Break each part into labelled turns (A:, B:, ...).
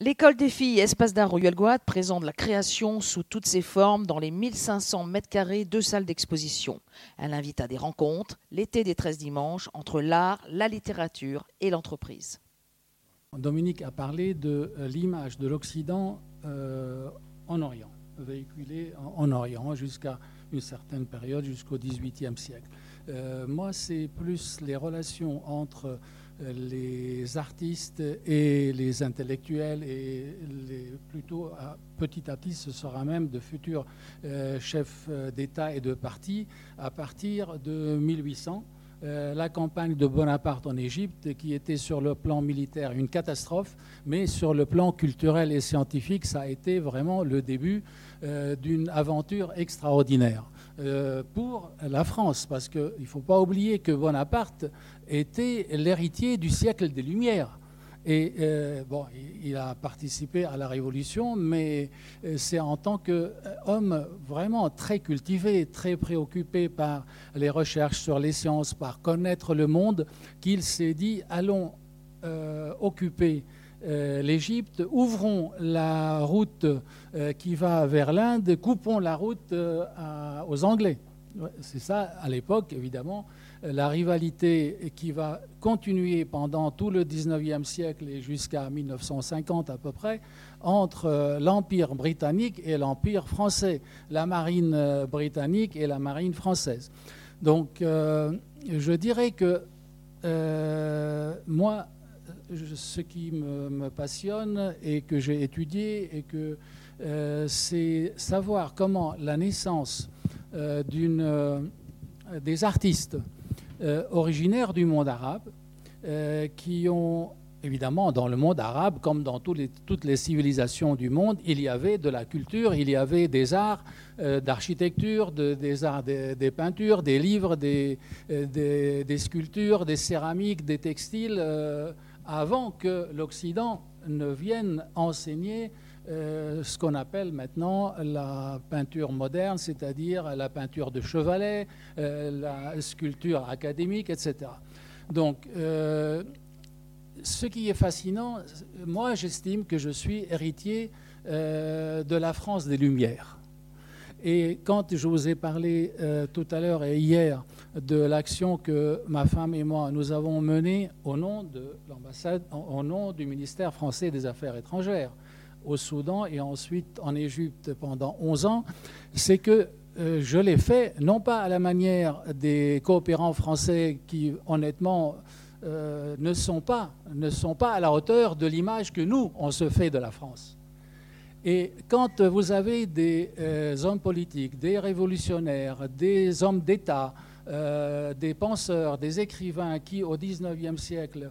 A: L'école des filles Espace d'art Royal Guad présente la création sous toutes ses formes dans les 1500 mètres carrés de salles d'exposition. Elle invite à des rencontres, l'été des 13 dimanches, entre l'art, la littérature et l'entreprise.
B: Dominique a parlé de euh, l'image de l'Occident euh, en Orient, véhiculée en, Orient jusqu'à une certaine période, jusqu'au XVIIIe siècle. Euh, moi, c'est plus les relations entre les artistes et les intellectuels et plutôt petit à petit ce sera même de futurs euh, chefs euh, d'État et de parti à partir de 1800. Euh, la campagne de Bonaparte en Égypte, qui était sur le plan militaire une catastrophe, mais sur le plan culturel et scientifique, ça a été vraiment le début d'une aventure extraordinaire. Euh, pour la France, parce qu'il ne faut pas oublier que Bonaparte était l'héritier du siècle des Lumières. Et euh, bon, il a participé à la Révolution, mais euh, c'est en tant qu'homme vraiment très cultivé, très préoccupé par les recherches sur les sciences, par connaître le monde, qu'il s'est dit allons occuper l'Égypte, ouvrons la route qui va vers l'Inde, coupons la route euh, aux Anglais. C'est ça, à l'époque, évidemment, la rivalité qui va continuer pendant tout le 19e siècle et jusqu'à 1950 à peu près, entre l'Empire britannique et l'Empire français, la marine britannique et la marine française. Donc, je dirais que moi, ce qui me, passionne et que j'ai étudié et que euh, c'est savoir comment la naissance euh, euh, des artistes originaires du monde arabe qui ont évidemment, dans le monde arabe, comme dans toutes les civilisations du monde, il y avait de la culture, il y avait des arts d'architecture, des arts des, peintures, des livres, des, sculptures, des céramiques, des textiles avant que l'Occident ne vienne enseigner euh, ce qu'on appelle maintenant la peinture moderne, c'est-à-dire la peinture de chevalet, euh, la sculpture académique, etc. Donc, euh, ce qui est fascinant, moi j'estime que je suis héritier de la France des Lumières. Et quand je vous ai parlé tout à l'heure et hier de l'action que ma femme et moi nous avons menée au nom de l'ambassade, au nom du ministère français des Affaires étrangères au Soudan et ensuite en Égypte pendant 11 ans, c'est que euh, je l'ai fait non pas à la manière des coopérants français qui honnêtement euh, ne, sont pas, ne sont pas à la hauteur de l'image que nous, on se fait de la France. Et quand vous avez des euh, hommes politiques, des révolutionnaires, des hommes d'État, des penseurs, des écrivains qui, au XIXe siècle,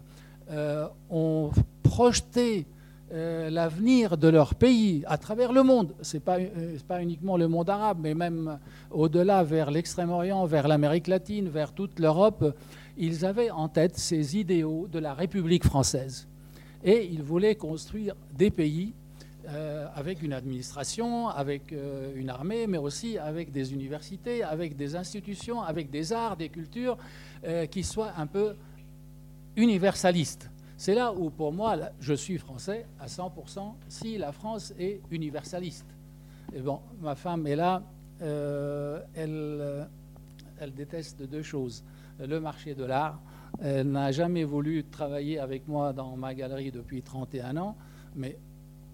B: ont projeté l'avenir de leur pays à travers le monde, ce n'est pas, pas, uniquement le monde arabe, mais même au-delà, vers l'Extrême-Orient, vers l'Amérique latine, vers toute l'Europe, ils avaient en tête ces idéaux de la République française. Et ils voulaient construire des pays euh, avec une administration, avec euh, une armée, mais aussi avec des universités, avec des institutions, avec des arts, des cultures euh, qui soient un peu universalistes. C'est là où, pour moi, je suis français à 100% si la France est universaliste. Et bon, ma femme est là, elle, elle déteste deux choses. Le marché de l'art. Elle n'a jamais voulu travailler avec moi dans ma galerie depuis 31 ans, mais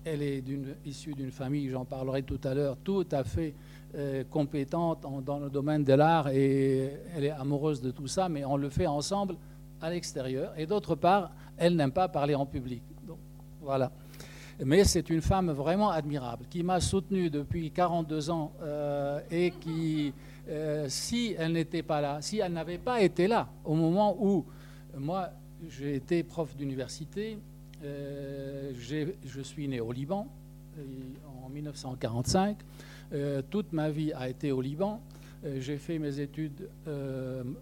B: elle est issue d'une famille, j'en parlerai tout à l'heure, tout à fait euh, compétente dans le domaine de l'art et elle est amoureuse de tout ça, mais on le fait ensemble à l'extérieur. Et d'autre part, elle n'aime pas parler en public. Donc, voilà. Mais c'est une femme vraiment admirable qui m'a soutenu depuis 42 ans euh, et qui, euh, si elle n'était pas là, si elle n'avait pas été là au moment où moi j'ai été prof d'université, euh, je suis né au Liban en 1945. Euh, toute ma vie a été au Liban. J'ai fait mes études,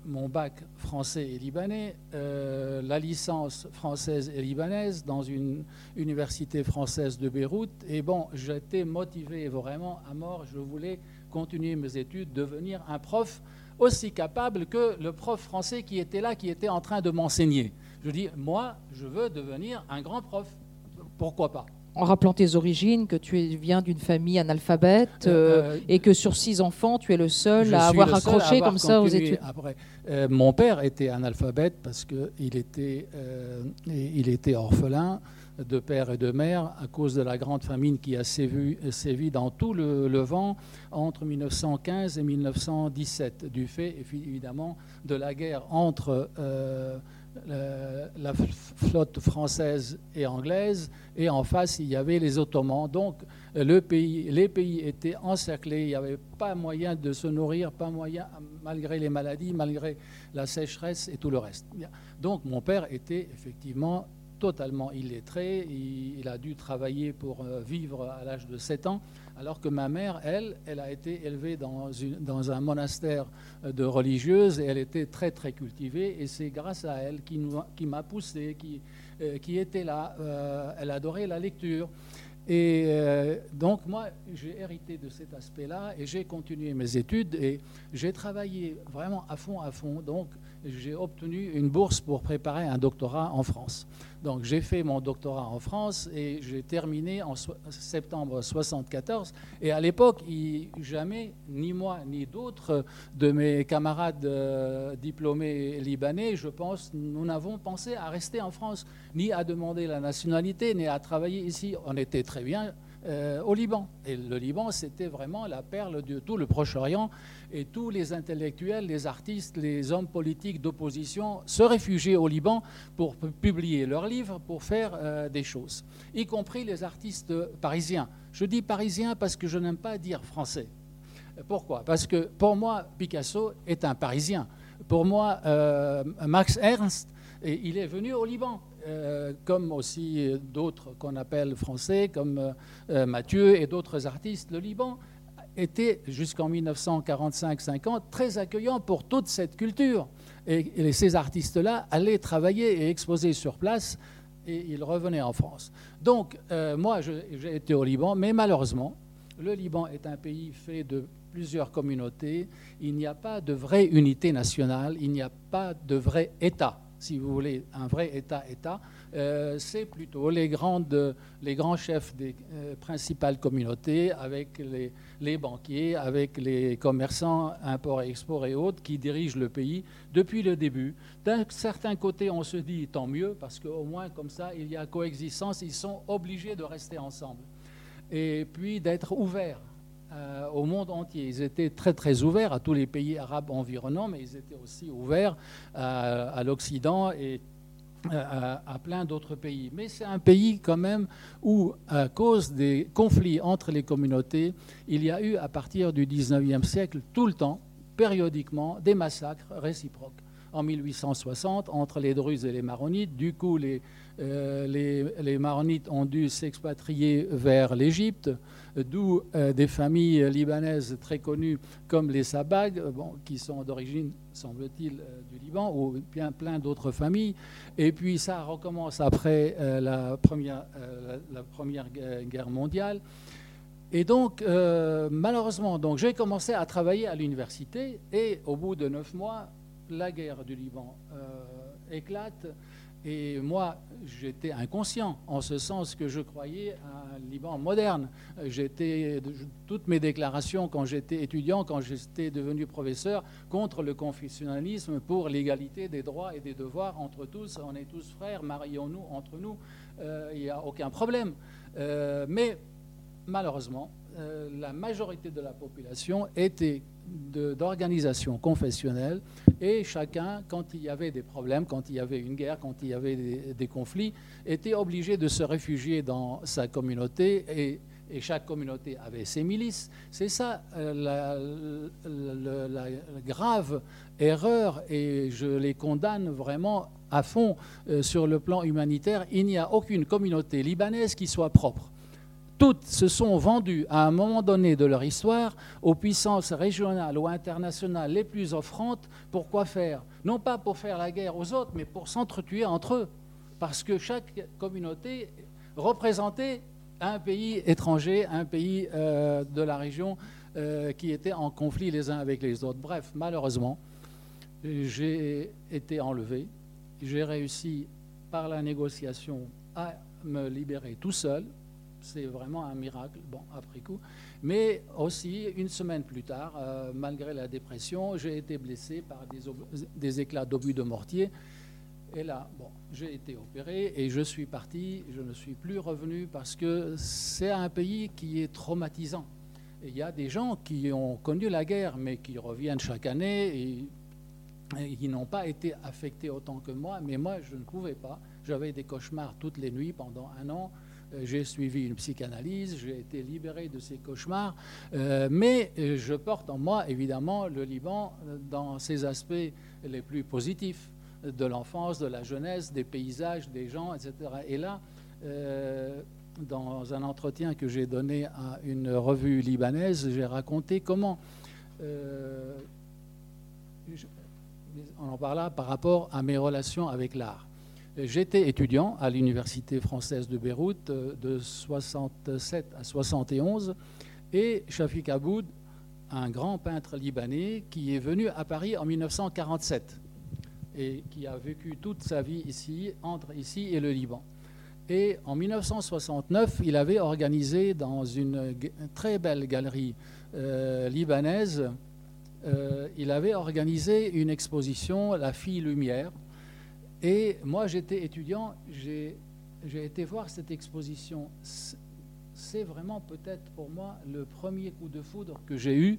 B: mon bac français et libanais, la licence française et libanaise dans une université française de Beyrouth. Et bon, j'étais motivé vraiment à mort. Je voulais continuer mes études, devenir un prof aussi capable que le prof français qui était là, qui était en train de m'enseigner. Je dis, moi, je veux devenir un grand prof. Pourquoi pas?
A: En rappelant tes origines, que tu viens d'une famille analphabète euh, euh, et que sur six enfants, tu es le seul à avoir accroché comme ça aux études.
B: Après. Euh, mon père était analphabète parce qu'il était, il était orphelin de père et de mère à cause de la grande famine qui a sévi, sévi dans tout le Levant entre 1915 et 1917, du fait évidemment de la guerre entre la flotte française et anglaise, et en face, il y avait les Ottomans. Donc, le pays, les pays étaient encerclés, il n'y avait pas moyen de se nourrir, pas moyen, malgré les maladies, malgré la sécheresse et tout le reste. Donc, mon père était effectivement totalement illettré, il, a dû travailler pour euh, vivre à l'âge de 7 ans, alors que ma mère, elle, elle a été élevée dans, un monastère de religieuse et elle était très très cultivée et c'est grâce à elle qui, m'a poussé, qui, euh, était là. Euh, elle adorait la lecture. Et euh, donc moi, j'ai hérité de cet aspect-là et j'ai continué mes études et j'ai travaillé vraiment à fond, à fond. Donc j'ai obtenu une bourse pour préparer un doctorat en France. Donc j'ai fait mon doctorat en France et j'ai terminé en septembre 74. Et à l'époque, jamais, ni moi ni d'autres de mes camarades euh, diplômés libanais, je pense, nous n'avons pensé à rester en France, ni à demander la nationalité, ni à travailler ici. On était très bien euh, au Liban. Et le Liban, c'était vraiment la perle de tout le Proche-Orient. Et tous les intellectuels, les artistes, les hommes politiques d'opposition se réfugiaient au Liban pour publier leurs livres, pour faire euh, des choses, y compris les artistes parisiens. Je dis parisiens parce que je n'aime pas dire français. Pourquoi? Parce que pour moi, Picasso est un Parisien. Pour moi, euh, Max Ernst, il est venu au Liban. Euh, comme aussi d'autres qu'on appelle français, comme euh, Mathieu et d'autres artistes, le Liban était jusqu'en 1945-50 très accueillant pour toute cette culture. Et, ces artistes-là allaient travailler et exposer sur place et ils revenaient en France. Donc, euh, moi, j'ai été au Liban, mais malheureusement, le Liban est un pays fait de plusieurs communautés. Il n'y a pas de vraie unité nationale, il n'y a pas de vrai État si vous voulez, un vrai État-État, euh, c'est plutôt les, grandes, les grands chefs des euh, principales communautés, avec les, les, banquiers, avec les commerçants, import et export et autres, qui dirigent le pays depuis le début. D'un certain côté, on se dit tant mieux, parce qu'au moins comme ça, il y a coexistence, ils sont obligés de rester ensemble. Et puis d'être ouverts euh, au monde entier. Ils étaient très très ouverts à tous les pays arabes environnants, mais ils étaient aussi ouverts euh, à, l'Occident et euh, à, plein d'autres pays. Mais c'est un pays quand même où, à cause des conflits entre les communautés, il y a eu à partir du 19e siècle tout le temps, périodiquement, des massacres réciproques. En 1860, entre les Druzes et les Maronites, du coup les, les, les Maronites ont dû s'expatrier vers l'Égypte d'où euh, des familles libanaises très connues comme les Sabag, euh, qui sont d'origine, semble-t-il, euh, du Liban, ou bien plein d'autres familles. Et puis ça recommence après la, première, la, première guerre mondiale. Et donc, malheureusement, donc, j'ai commencé à travailler à l'université et au bout de neuf mois, la guerre du Liban éclate. Et moi, j'étais inconscient, en ce sens que je croyais à un Liban moderne. J'étais, toutes mes déclarations quand j'étais étudiant, quand j'étais devenu professeur, contre le confessionnalisme, pour l'égalité des droits et des devoirs entre tous. On est tous frères, marions-nous entre nous, euh, il n'y a aucun problème. Euh, mais malheureusement, euh, la majorité de la population était d'organisations confessionnelles et chacun, quand il y avait des problèmes, quand il y avait une guerre, quand il y avait des, conflits, était obligé de se réfugier dans sa communauté et, chaque communauté avait ses milices. C'est ça euh, la, grave erreur et je les condamne vraiment à fond euh, sur le plan humanitaire. Il n'y a aucune communauté libanaise qui soit propre toutes se sont vendues à un moment donné de leur histoire aux puissances régionales ou internationales les plus offrantes. Pour quoi faire Non pas pour faire la guerre aux autres, mais pour s'entretuer entre eux. Parce que chaque communauté représentait un pays étranger, un pays euh, de la région euh, qui était en conflit les uns avec les autres. Bref, malheureusement, j'ai été enlevé. J'ai réussi par la négociation à me libérer tout seul c'est vraiment un miracle, bon, après coup. Mais aussi, une semaine plus tard, euh, malgré la dépression, j'ai été blessé par des, éclats d'obus de mortier. Et là, bon, j'ai été opéré et je suis parti, je ne suis plus revenu parce que c'est un pays qui est traumatisant. il y a des gens qui ont connu la guerre, mais qui reviennent chaque année et, et qui n'ont pas été affectés autant que moi. Mais moi, je ne pouvais pas. J'avais des cauchemars toutes les nuits pendant un an. Euh, j'ai suivi une psychanalyse, j'ai été libéré de ces cauchemars, euh, mais euh, je porte en moi évidemment le Liban dans ses aspects les plus positifs de l'enfance, de la jeunesse, des paysages, des gens, etc. Et là, dans un entretien que j'ai donné à une revue libanaise, j'ai raconté comment on en parla par rapport à mes relations avec l'art. J'étais étudiant à l'Université française de Beyrouth euh, de 67 à 71 et Shafik Aboud, un grand peintre libanais qui est venu à Paris en 1947 et qui a vécu toute sa vie ici, entre ici et le Liban. Et en 1969, il avait organisé dans une très belle galerie euh, libanaise, euh, il avait organisé une exposition La fille lumière, et moi, j'étais étudiant, j'ai été voir cette exposition. C'est vraiment peut-être pour moi le premier coup de foudre que j'ai eu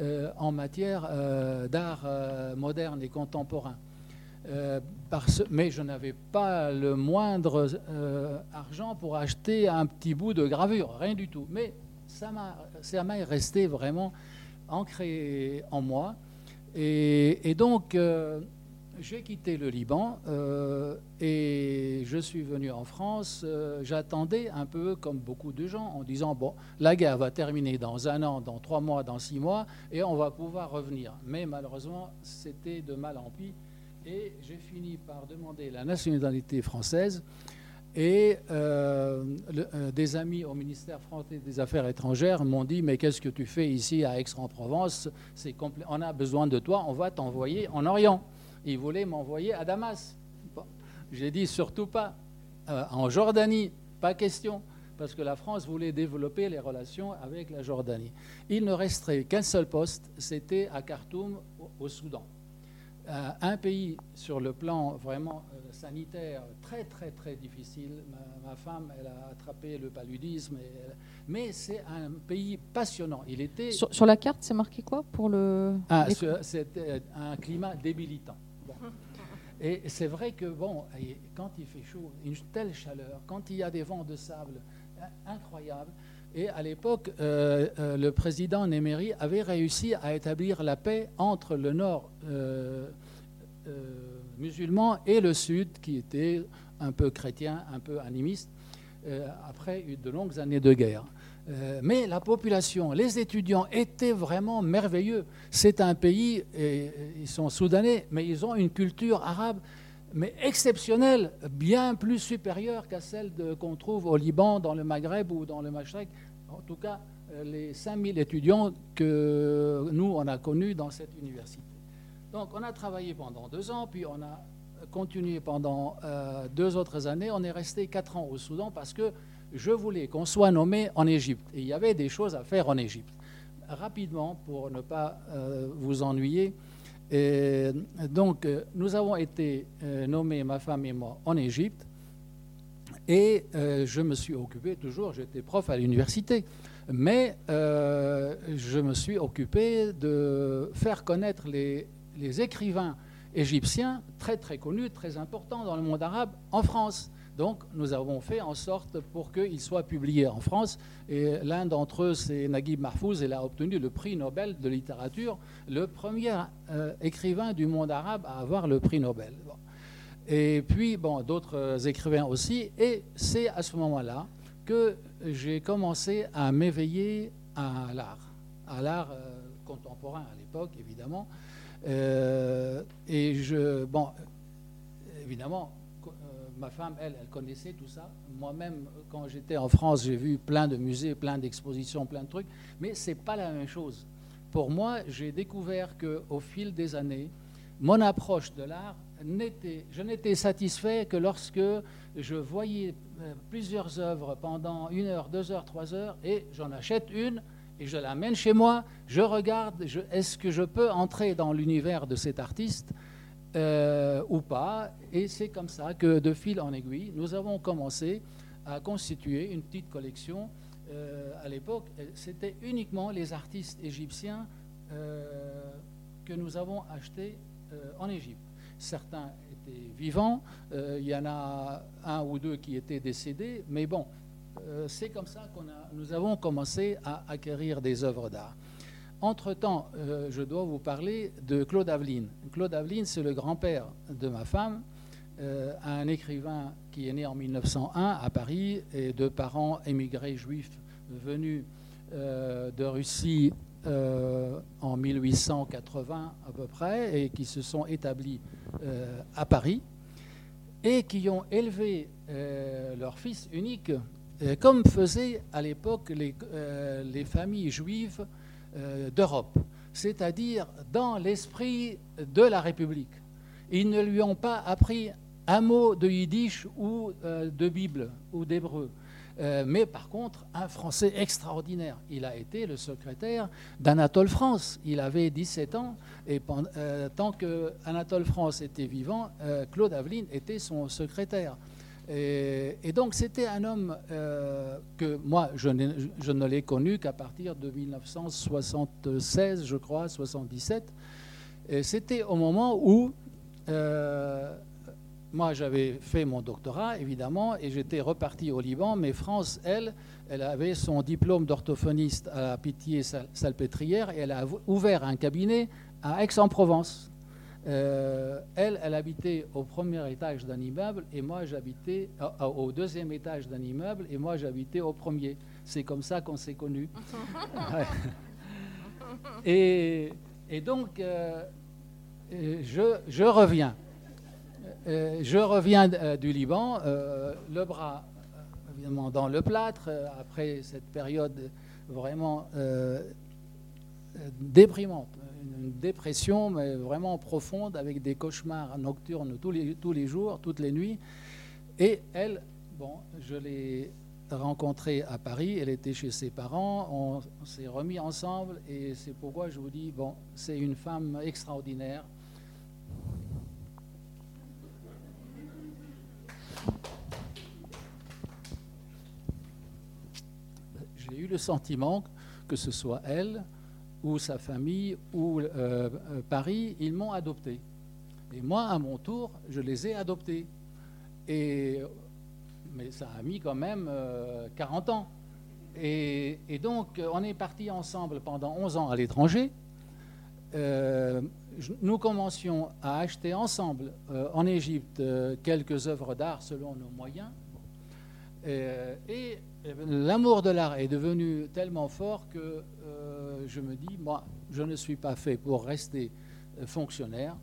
B: euh, en matière euh, d'art euh, moderne et contemporain. Mais je n'avais pas le moindre argent pour acheter un petit bout de gravure, rien du tout. Mais ça m'a resté vraiment ancré en moi. Et donc, j'ai quitté le Liban euh, et je suis venu en France. Euh, j'attendais un peu comme beaucoup de gens en disant, bon, la guerre va terminer dans un an, dans trois mois, dans six mois, et on va pouvoir revenir. Mais malheureusement, c'était de mal en pis. Et j'ai fini par demander la nationalité française. Et euh, des amis au ministère français des Affaires étrangères m'ont dit Mais qu'est-ce que tu fais ici à Aix-en-Provence? On a besoin de toi, on va t'envoyer en Orient. Il voulait m'envoyer à Damas. J'ai dit surtout pas. Euh, en Jordanie, pas question, parce que la France voulait développer les relations avec la Jordanie. Il ne resterait qu'un seul poste, c'était à Khartoum, au, Soudan. Euh, un pays sur le plan vraiment euh, sanitaire très très très difficile. Ma, femme, elle a attrapé le paludisme, mais c'est un pays passionnant. Il était
A: sur, la carte, c'est marqué quoi pour le
B: ah, C'était un climat débilitant. Et c'est vrai que, bon, quand il fait chaud, une telle chaleur, quand il y a des vents de sable incroyables, et à l'époque, euh, euh, le président Néméry avait réussi à établir la paix entre le nord euh, musulman et le sud, qui était un peu chrétien, un peu animiste, après de longues années de guerre. Euh, mais la population, les étudiants étaient vraiment merveilleux. C'est un pays, ils sont soudanais, mais ils ont une culture arabe mais exceptionnelle, bien plus supérieure qu'à celle qu'on trouve au Liban, dans le Maghreb ou dans le Mashrek. En tout cas, euh, les 5000 étudiants que nous, on a connus dans cette université. Donc, on a travaillé pendant deux ans, puis on a continué pendant euh, deux autres années. On est resté quatre ans au Soudan parce que je voulais qu'on soit nommé en Égypte. Et il y avait des choses à faire en Égypte. Rapidement, pour ne pas euh, vous ennuyer, donc euh, nous avons été euh, nommés, ma femme et moi, en Égypte. Et je me suis occupé, toujours, j'étais prof à l'université, mais je me suis occupé de faire connaître les écrivains égyptiens très très connus, très importants dans le monde arabe en France. Donc nous avons fait en sorte pour qu'il soit publié en France. Et l'un d'entre eux, c'est Naguib Mahfouz. Il a obtenu le prix Nobel de littérature, le premier euh, écrivain du monde arabe à avoir le prix Nobel. Et puis, bon, d'autres écrivains aussi. Et c'est à ce moment-là que j'ai commencé à m'éveiller à l'art, à l'art euh, contemporain à l'époque, évidemment. Euh, et je, bon, évidemment, ma femme, elle, elle connaissait tout ça. Moi-même, quand j'étais en France, j'ai vu plein de musées, plein d'expositions, plein de trucs, mais ce n'est pas la même chose. Pour moi, j'ai découvert qu'au fil des années, mon approche de l'art, n'était, je n'étais satisfait que lorsque je voyais euh, plusieurs œuvres pendant une heure, deux heures, trois heures, et j'en achète une et je l'amène chez moi, je regarde, est-ce que je peux entrer dans l'univers de cet artiste? Euh, ou pas Et c'est comme ça que de fil en aiguille, nous avons commencé à constituer une petite collection. Euh, à l'époque, c'était uniquement les artistes égyptiens que nous avons achetés en Égypte. Certains vivants. Euh, il y en a un ou deux qui étaient décédés, mais bon, euh, c'est comme ça que nous avons commencé à acquérir des œuvres d'art. Entre-temps, euh, je dois vous parler de Claude Aveline. Claude Aveline, c'est le grand-père de ma femme, un écrivain qui est né en 1901 à Paris et de parents émigrés juifs venus de Russie en 1880 à peu près et qui se sont établis euh, à Paris et qui ont élevé euh, leur fils unique, euh, comme faisaient à l'époque les, familles juives d'Europe, c'est-à-dire dans l'esprit de la République. Ils ne lui ont pas appris un mot de yiddish ou de Bible ou d'hébreu. Euh, mais par contre, un Français extraordinaire. Il a été le secrétaire d'Anatole France. Il avait 17 ans et euh, tant que Anatole France était vivant, euh, Claude Aveline était son secrétaire. Et, donc c'était un homme que moi, je, ne l'ai connu qu'à partir de 1976, je crois, 77. C'était au moment où moi, j'avais fait mon doctorat, évidemment, et j'étais reparti au Liban, mais France, elle, elle avait son diplôme d'orthophoniste à Pitié-Salpêtrière et elle a ouvert un cabinet à Aix-en-Provence. Euh, elle, elle habitait au premier étage d'un immeuble et moi j'habitais au deuxième étage d'un immeuble et moi j'habitais au premier. C'est comme ça qu'on s'est connus. et, donc, euh, je, je reviens. Euh, je reviens euh, du Liban, euh, le bras évidemment dans le plâtre, après cette période vraiment déprimante, une dépression mais vraiment profonde, avec des cauchemars nocturnes tous les, tous les jours, toutes les nuits. Et elle, bon, je l'ai rencontrée à Paris, elle était chez ses parents, on s'est remis ensemble et c'est pourquoi je vous dis, bon, c'est une femme extraordinaire j'ai eu le sentiment que ce soit elle ou sa famille ou euh, euh, Paris, ils m'ont adopté. Et moi, à mon tour, je les ai adoptés. Et, mais ça a mis quand même 40 euh, ans. Et, donc, on est partis ensemble pendant 11 ans à l'étranger. nous commencions à acheter ensemble en Égypte quelques œuvres d'art selon nos moyens. et l'amour de l'art est devenu tellement fort que je me dis, moi, je ne suis pas fait pour rester euh, fonctionnaire,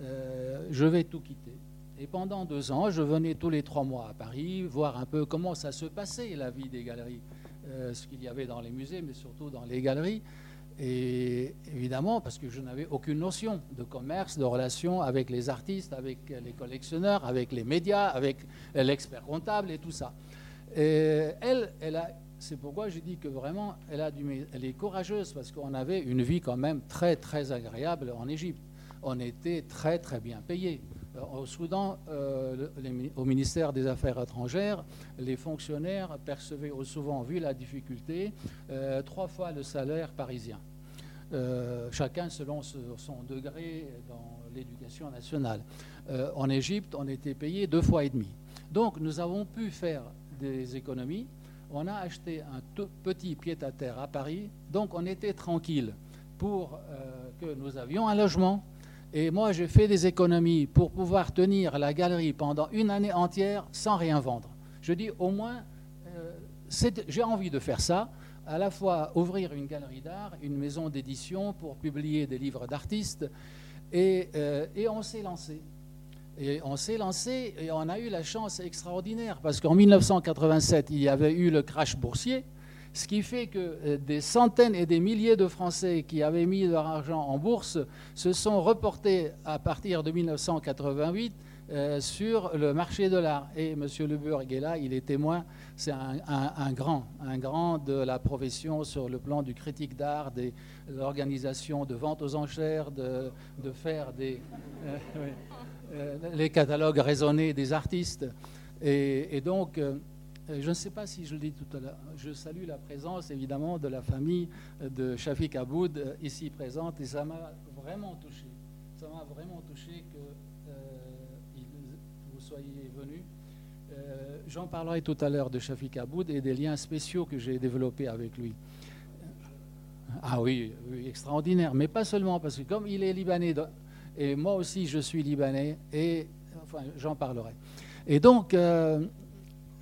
B: euh, je vais tout quitter. Et pendant deux ans, je venais tous les trois mois à Paris voir un peu comment ça se passait, la vie des galeries, ce qu'il y avait dans les musées, mais surtout dans les galeries. Et évidemment, parce que je n'avais aucune notion de commerce, de relation avec les artistes, avec les collectionneurs, avec les médias, avec l'expert comptable et tout ça. Elle, elle a, c'est pourquoi je dis que vraiment, elle, a du, elle est courageuse parce qu'on avait une vie quand même très, très agréable en Égypte. On était très, très bien payés. Euh, au Soudan, euh, au ministère des Affaires étrangères, les fonctionnaires percevaient souvent, vu la difficulté, euh, trois fois le salaire parisien. chacun selon son degré dans l'éducation nationale. en Égypte, on était payé deux fois et demi. Donc nous avons pu faire des économies, on a acheté un tout petit pied-à-terre à Paris, donc on était tranquille pour euh, que nous avions un logement. Et moi, j'ai fait des économies pour pouvoir tenir la galerie pendant une année entière sans rien vendre. Je dis au moins, euh, j'ai envie de faire ça, à la fois ouvrir une galerie d'art, une maison d'édition pour publier des livres d'artistes, et, euh, et on s'est lancé. Et on s'est lancé et on a eu la chance extraordinaire parce qu'en 1987, il y avait eu le crash boursier, ce qui fait que euh, des centaines et des milliers de Français qui avaient mis leur argent en bourse se sont reportés à partir de 1988 euh, sur le marché de l'art. Et M. Leburg est là, il est témoin. C'est un, grand, un grand de la profession sur le plan du critique d'art, de l'organisation de vente aux enchères, de, faire des, euh, les catalogues raisonnés des artistes. Et, donc, je ne sais pas si je le dis tout à l'heure, je salue la présence évidemment de la famille de Shafik Aboud ici présente et ça m'a vraiment touché. Ça m'a vraiment touché que soyez venus. Euh, j'en parlerai tout à l'heure de Shafik Aboud et des liens spéciaux que j'ai développés avec lui. Ah oui, extraordinaire. Mais pas seulement, parce que comme il est libanais, et moi aussi je suis libanais, et j'en parlerai. Et donc, euh,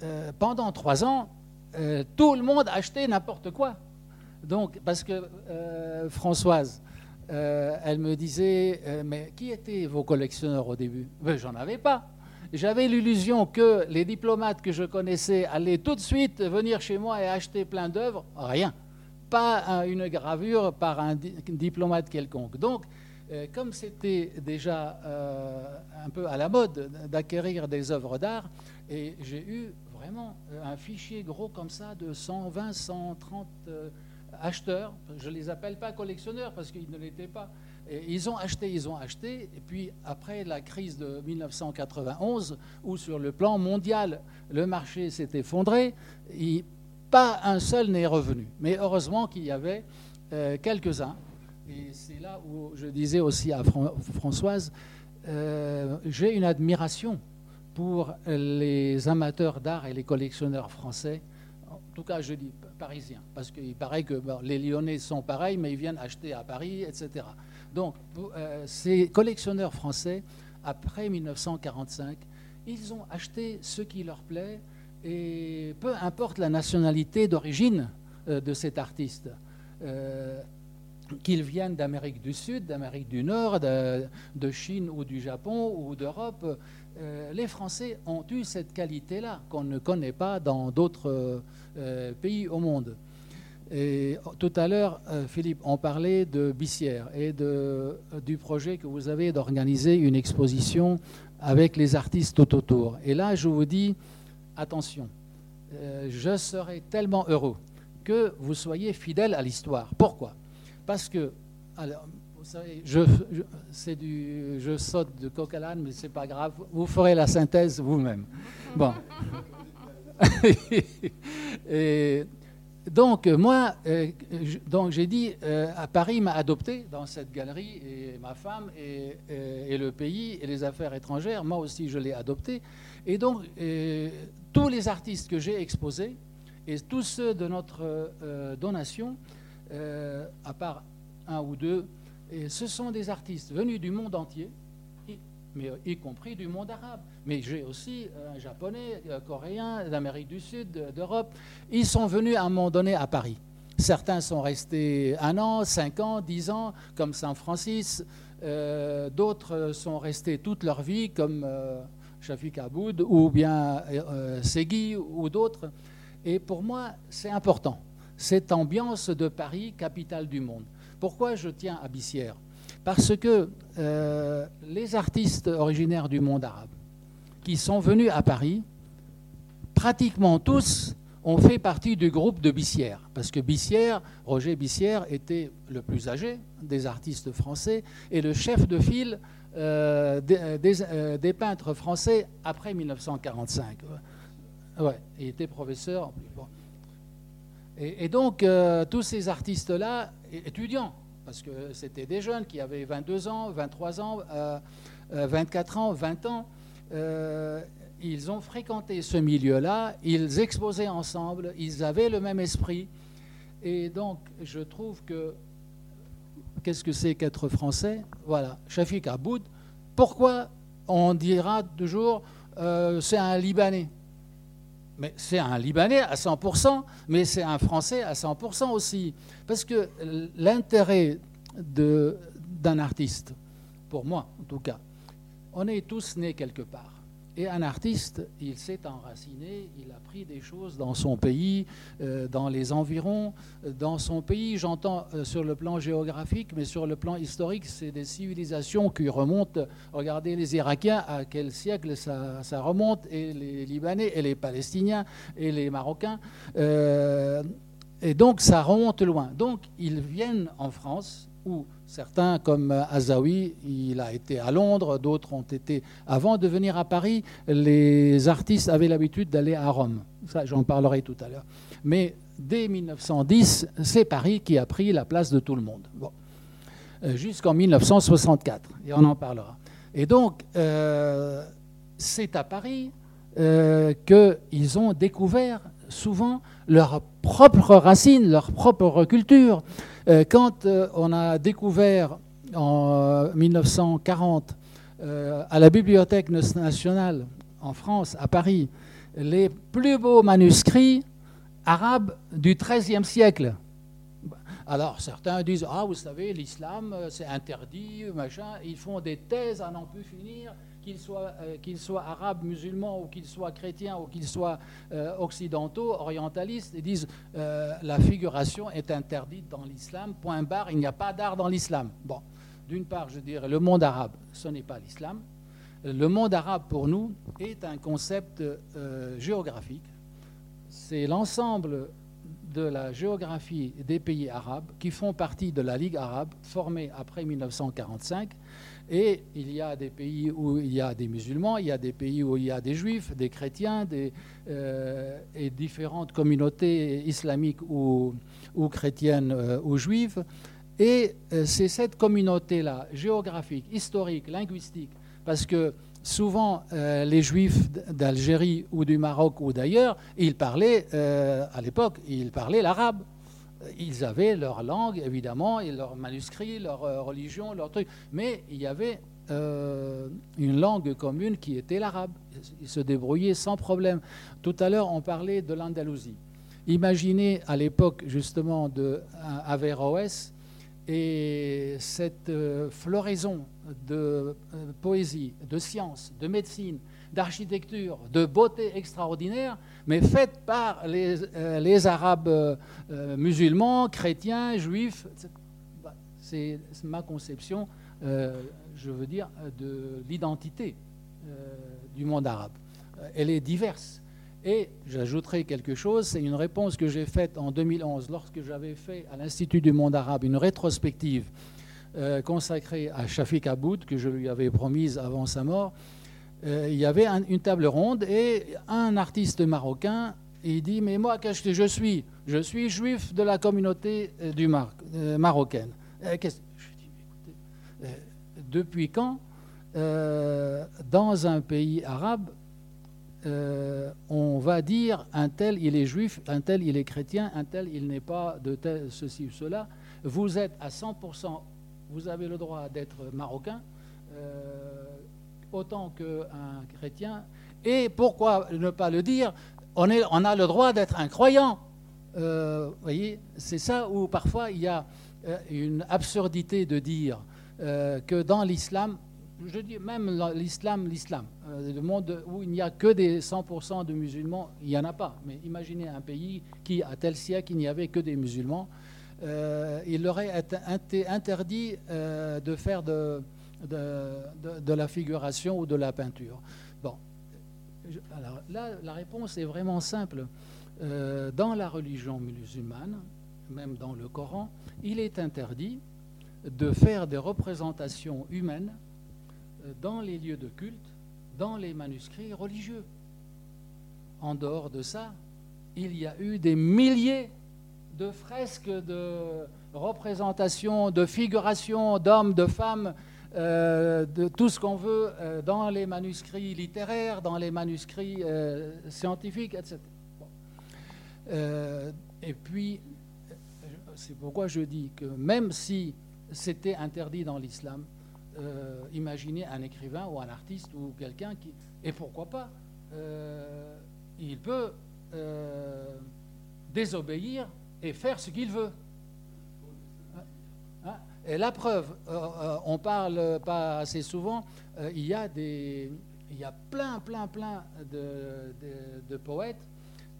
B: euh, pendant trois ans, tout le monde achetait n'importe quoi. Donc, parce que Françoise, elle me disait, mais qui étaient vos collectionneurs au début? Ben, J'en avais pas. J'avais l'illusion que les diplomates que je connaissais allaient tout de suite venir chez moi et acheter plein d'œuvres. Rien. Pas une gravure par un diplomate quelconque. Donc, euh, comme c'était déjà euh, un peu à la mode d'acquérir des œuvres d'art, et j'ai eu vraiment un fichier gros comme ça de 120, 130 acheteurs. Je ne les appelle pas collectionneurs parce qu'ils ne l'étaient pas ils ont acheté, ils ont acheté, et puis après la crise de 1991, où sur le plan mondial, le marché s'est effondré, pas un seul n'est revenu. Mais heureusement qu'il y avait euh, quelques-uns. Et c'est là où je disais aussi à Françoise, euh, j'ai une admiration pour les amateurs d'art et les collectionneurs français. En tout cas, je dis parisiens, parce qu'il paraît que les Lyonnais sont pareils, mais ils viennent acheter à Paris, etc. Donc, euh, ces collectionneurs français, après 1945, ils ont acheté ce qui leur plaît, et peu importe la nationalité d'origine euh, de cet artiste, qu'ils viennent d'Amérique du Sud, d'Amérique du Nord, de, Chine ou du Japon ou d'Europe, les Français ont eu cette qualité-là qu'on ne connaît pas dans d'autres pays au monde. Et tout à l'heure, euh, Philippe, on parlait de Bissière et euh, du projet que vous avez d'organiser une exposition avec les artistes tout autour. Et là, je vous dis, attention, euh, je serais tellement heureux que vous soyez fidèle à l'histoire. Pourquoi? Parce que, alors, vous savez, je, du, je saute de coq à l'âne, mais c'est pas grave. Vous ferez la synthèse vous-même. Bon. donc, moi, euh, j'ai dit, euh, à Paris m'a adopté dans cette galerie, et ma femme, et, et, le pays, et les affaires étrangères, moi aussi je l'ai adopté. Et donc, euh, tous les artistes que j'ai exposés, et tous ceux de notre donation, à part un ou deux, et ce sont des artistes venus du monde entier, mais euh, y compris du monde arabe. Mais j'ai aussi un japonais, un coréen, d'Amérique du Sud, d'Europe. Ils sont venus à un moment donné à Paris. Certains sont restés un an, cinq ans, dix ans, comme Saint Francis. Euh, d'autres sont restés toute leur vie, comme euh, Aboud ou bien euh, ou d'autres. Et pour moi, c'est important, cette ambiance de Paris, capitale du monde. Pourquoi je tiens à Bissière? Parce que euh, les artistes originaires du monde arabe qui sont venus à Paris, pratiquement tous ont fait partie du groupe de Bissière. Parce que Bissière, Roger Bissière, était le plus âgé des artistes français et le chef de file euh, euh, des, peintres français après 1945. Ouais, il était professeur. Et, donc, tous ces artistes-là, étudiants, parce que c'était des jeunes qui avaient 22 ans, 23 ans, 24 euh, euh, ans, 20 ans. Euh, ils ont fréquenté ce milieu-là, ils exposaient ensemble, ils avaient le même esprit. Et donc, je trouve que, qu'est-ce que c'est qu'être français? Voilà, Shafik Aboud, pourquoi on dira toujours c'est un Libanais? Mais c'est un Libanais à 100%, mais c'est un Français à 100% aussi. Parce que l'intérêt d'un artiste, pour moi en tout cas, on est tous nés quelque part. Et un artiste, il s'est enraciné, il a pris des choses dans son pays, euh, dans les environs. Dans son pays, j'entends euh, sur le plan géographique, mais sur le plan historique, c'est des civilisations qui remontent. Regardez les Irakiens, à quel siècle ça, remonte, et les Libanais, et les Palestiniens, et les Marocains. Euh, et donc ça remonte loin. Donc ils viennent en France, où Certains, comme Azawi, il a été à Londres, d'autres ont été. Avant de venir à Paris, les artistes avaient l'habitude d'aller à Rome. Ça, j'en parlerai tout à l'heure. Mais dès 1910, c'est Paris qui a pris la place de tout le monde. Euh, jusqu'en 1964, et on en parlera. Et donc, euh, c'est à Paris euh, qu'ils ont découvert souvent leurs propres racines, leur propre culture. Euh, quand euh, on a découvert en 1940 euh, à la Bibliothèque nationale en France, à Paris, les plus beaux manuscrits arabes du XIIIe siècle. Alors certains disent Ah, vous savez, l'islam, c'est interdit, machin. Ils font des thèses à n'en plus finir qu'ils soient, euh, arabes, musulmans, ou qu'ils soient chrétiens, ou qu'ils soient euh, occidentaux, orientalistes, ils disent euh, la figuration est interdite dans l'islam, point barre, il n'y a pas d'art dans l'islam. Bon, d'une part, je dirais, le monde arabe, ce n'est pas l'islam. Le monde arabe, pour nous, est un concept géographique. C'est l'ensemble de la géographie des pays arabes qui font partie de la Ligue arabe formée après 1945 et il y a des pays où il y a des musulmans, il y a des pays où il y a des juifs, des chrétiens, des, euh, et différentes communautés islamiques ou, chrétiennes euh, ou juives. Et euh, c'est cette communauté-là, géographique, historique, linguistique, parce que souvent les juifs d'Algérie ou du Maroc ou d'ailleurs, ils parlaient, à l'époque, ils parlaient l'arabe ils avaient leur langue, évidemment, et leurs manuscrits, leur euh, religion, leur truc. Mais il y avait euh, une langue commune qui était l'arabe. Ils se débrouillaient sans problème. Tout à l'heure, on parlait de l'Andalousie. Imaginez à l'époque, justement, de Averroès et cette euh, floraison de poésie, de science, de médecine, d'architecture, de beauté extraordinaire, mais faite par les, euh, Arabes euh, euh, musulmans, chrétiens, juifs. Bah, c'est ma conception, je veux dire, de l'identité du monde arabe. Elle est diverse. Et j'ajouterai quelque chose, c'est une réponse que j'ai faite en 2011 lorsque j'avais fait à l'Institut du monde arabe une rétrospective consacrée à Shafiq Aboud, que je lui avais promise avant sa mort. Euh, il y avait une table ronde et un artiste marocain, il dit, mais moi, qu'est-ce que je suis? Je suis juif de la communauté euh, du Mar euh, marocaine. je dis, écoutez, depuis quand, dans un pays arabe, on va dire un tel il est juif, un tel il est chrétien, un tel il n'est pas de tel, ceci ou cela. Vous êtes à 100%, vous avez le droit d'être marocain autant qu'un chrétien. Et pourquoi ne pas le dire? On, est, a le droit d'être un croyant. Euh, voyez, c'est ça où parfois il y a euh, une absurdité de dire euh, que dans l'islam, je dis même l'islam, l'islam, le monde où il n'y a que des 100% de musulmans, il n'y en a pas. Mais imaginez un pays qui, à tel siècle, il n'y avait que des musulmans. il leur été interdit de faire de, de, la figuration ou de la peinture. Bon, alors là, la réponse est vraiment simple. Euh, dans la religion musulmane, même dans le Coran, il est interdit de faire des représentations humaines euh, dans les lieux de culte, dans les manuscrits religieux. En dehors de ça, il y a eu des milliers de fresques de représentations, de figurations d'hommes, de femmes euh, de tout ce qu'on veut euh, dans les manuscrits littéraires, dans les manuscrits euh, scientifiques, etc. et puis, c'est pourquoi je dis que même si c'était interdit dans l'islam, imaginez un écrivain ou un artiste ou quelqu'un qui, et pourquoi pas, il peut désobéir et faire ce qu'il veut. Et la preuve, euh, euh, on parle pas assez souvent, euh, il, y a des, il y a plein, plein, plein de, poètes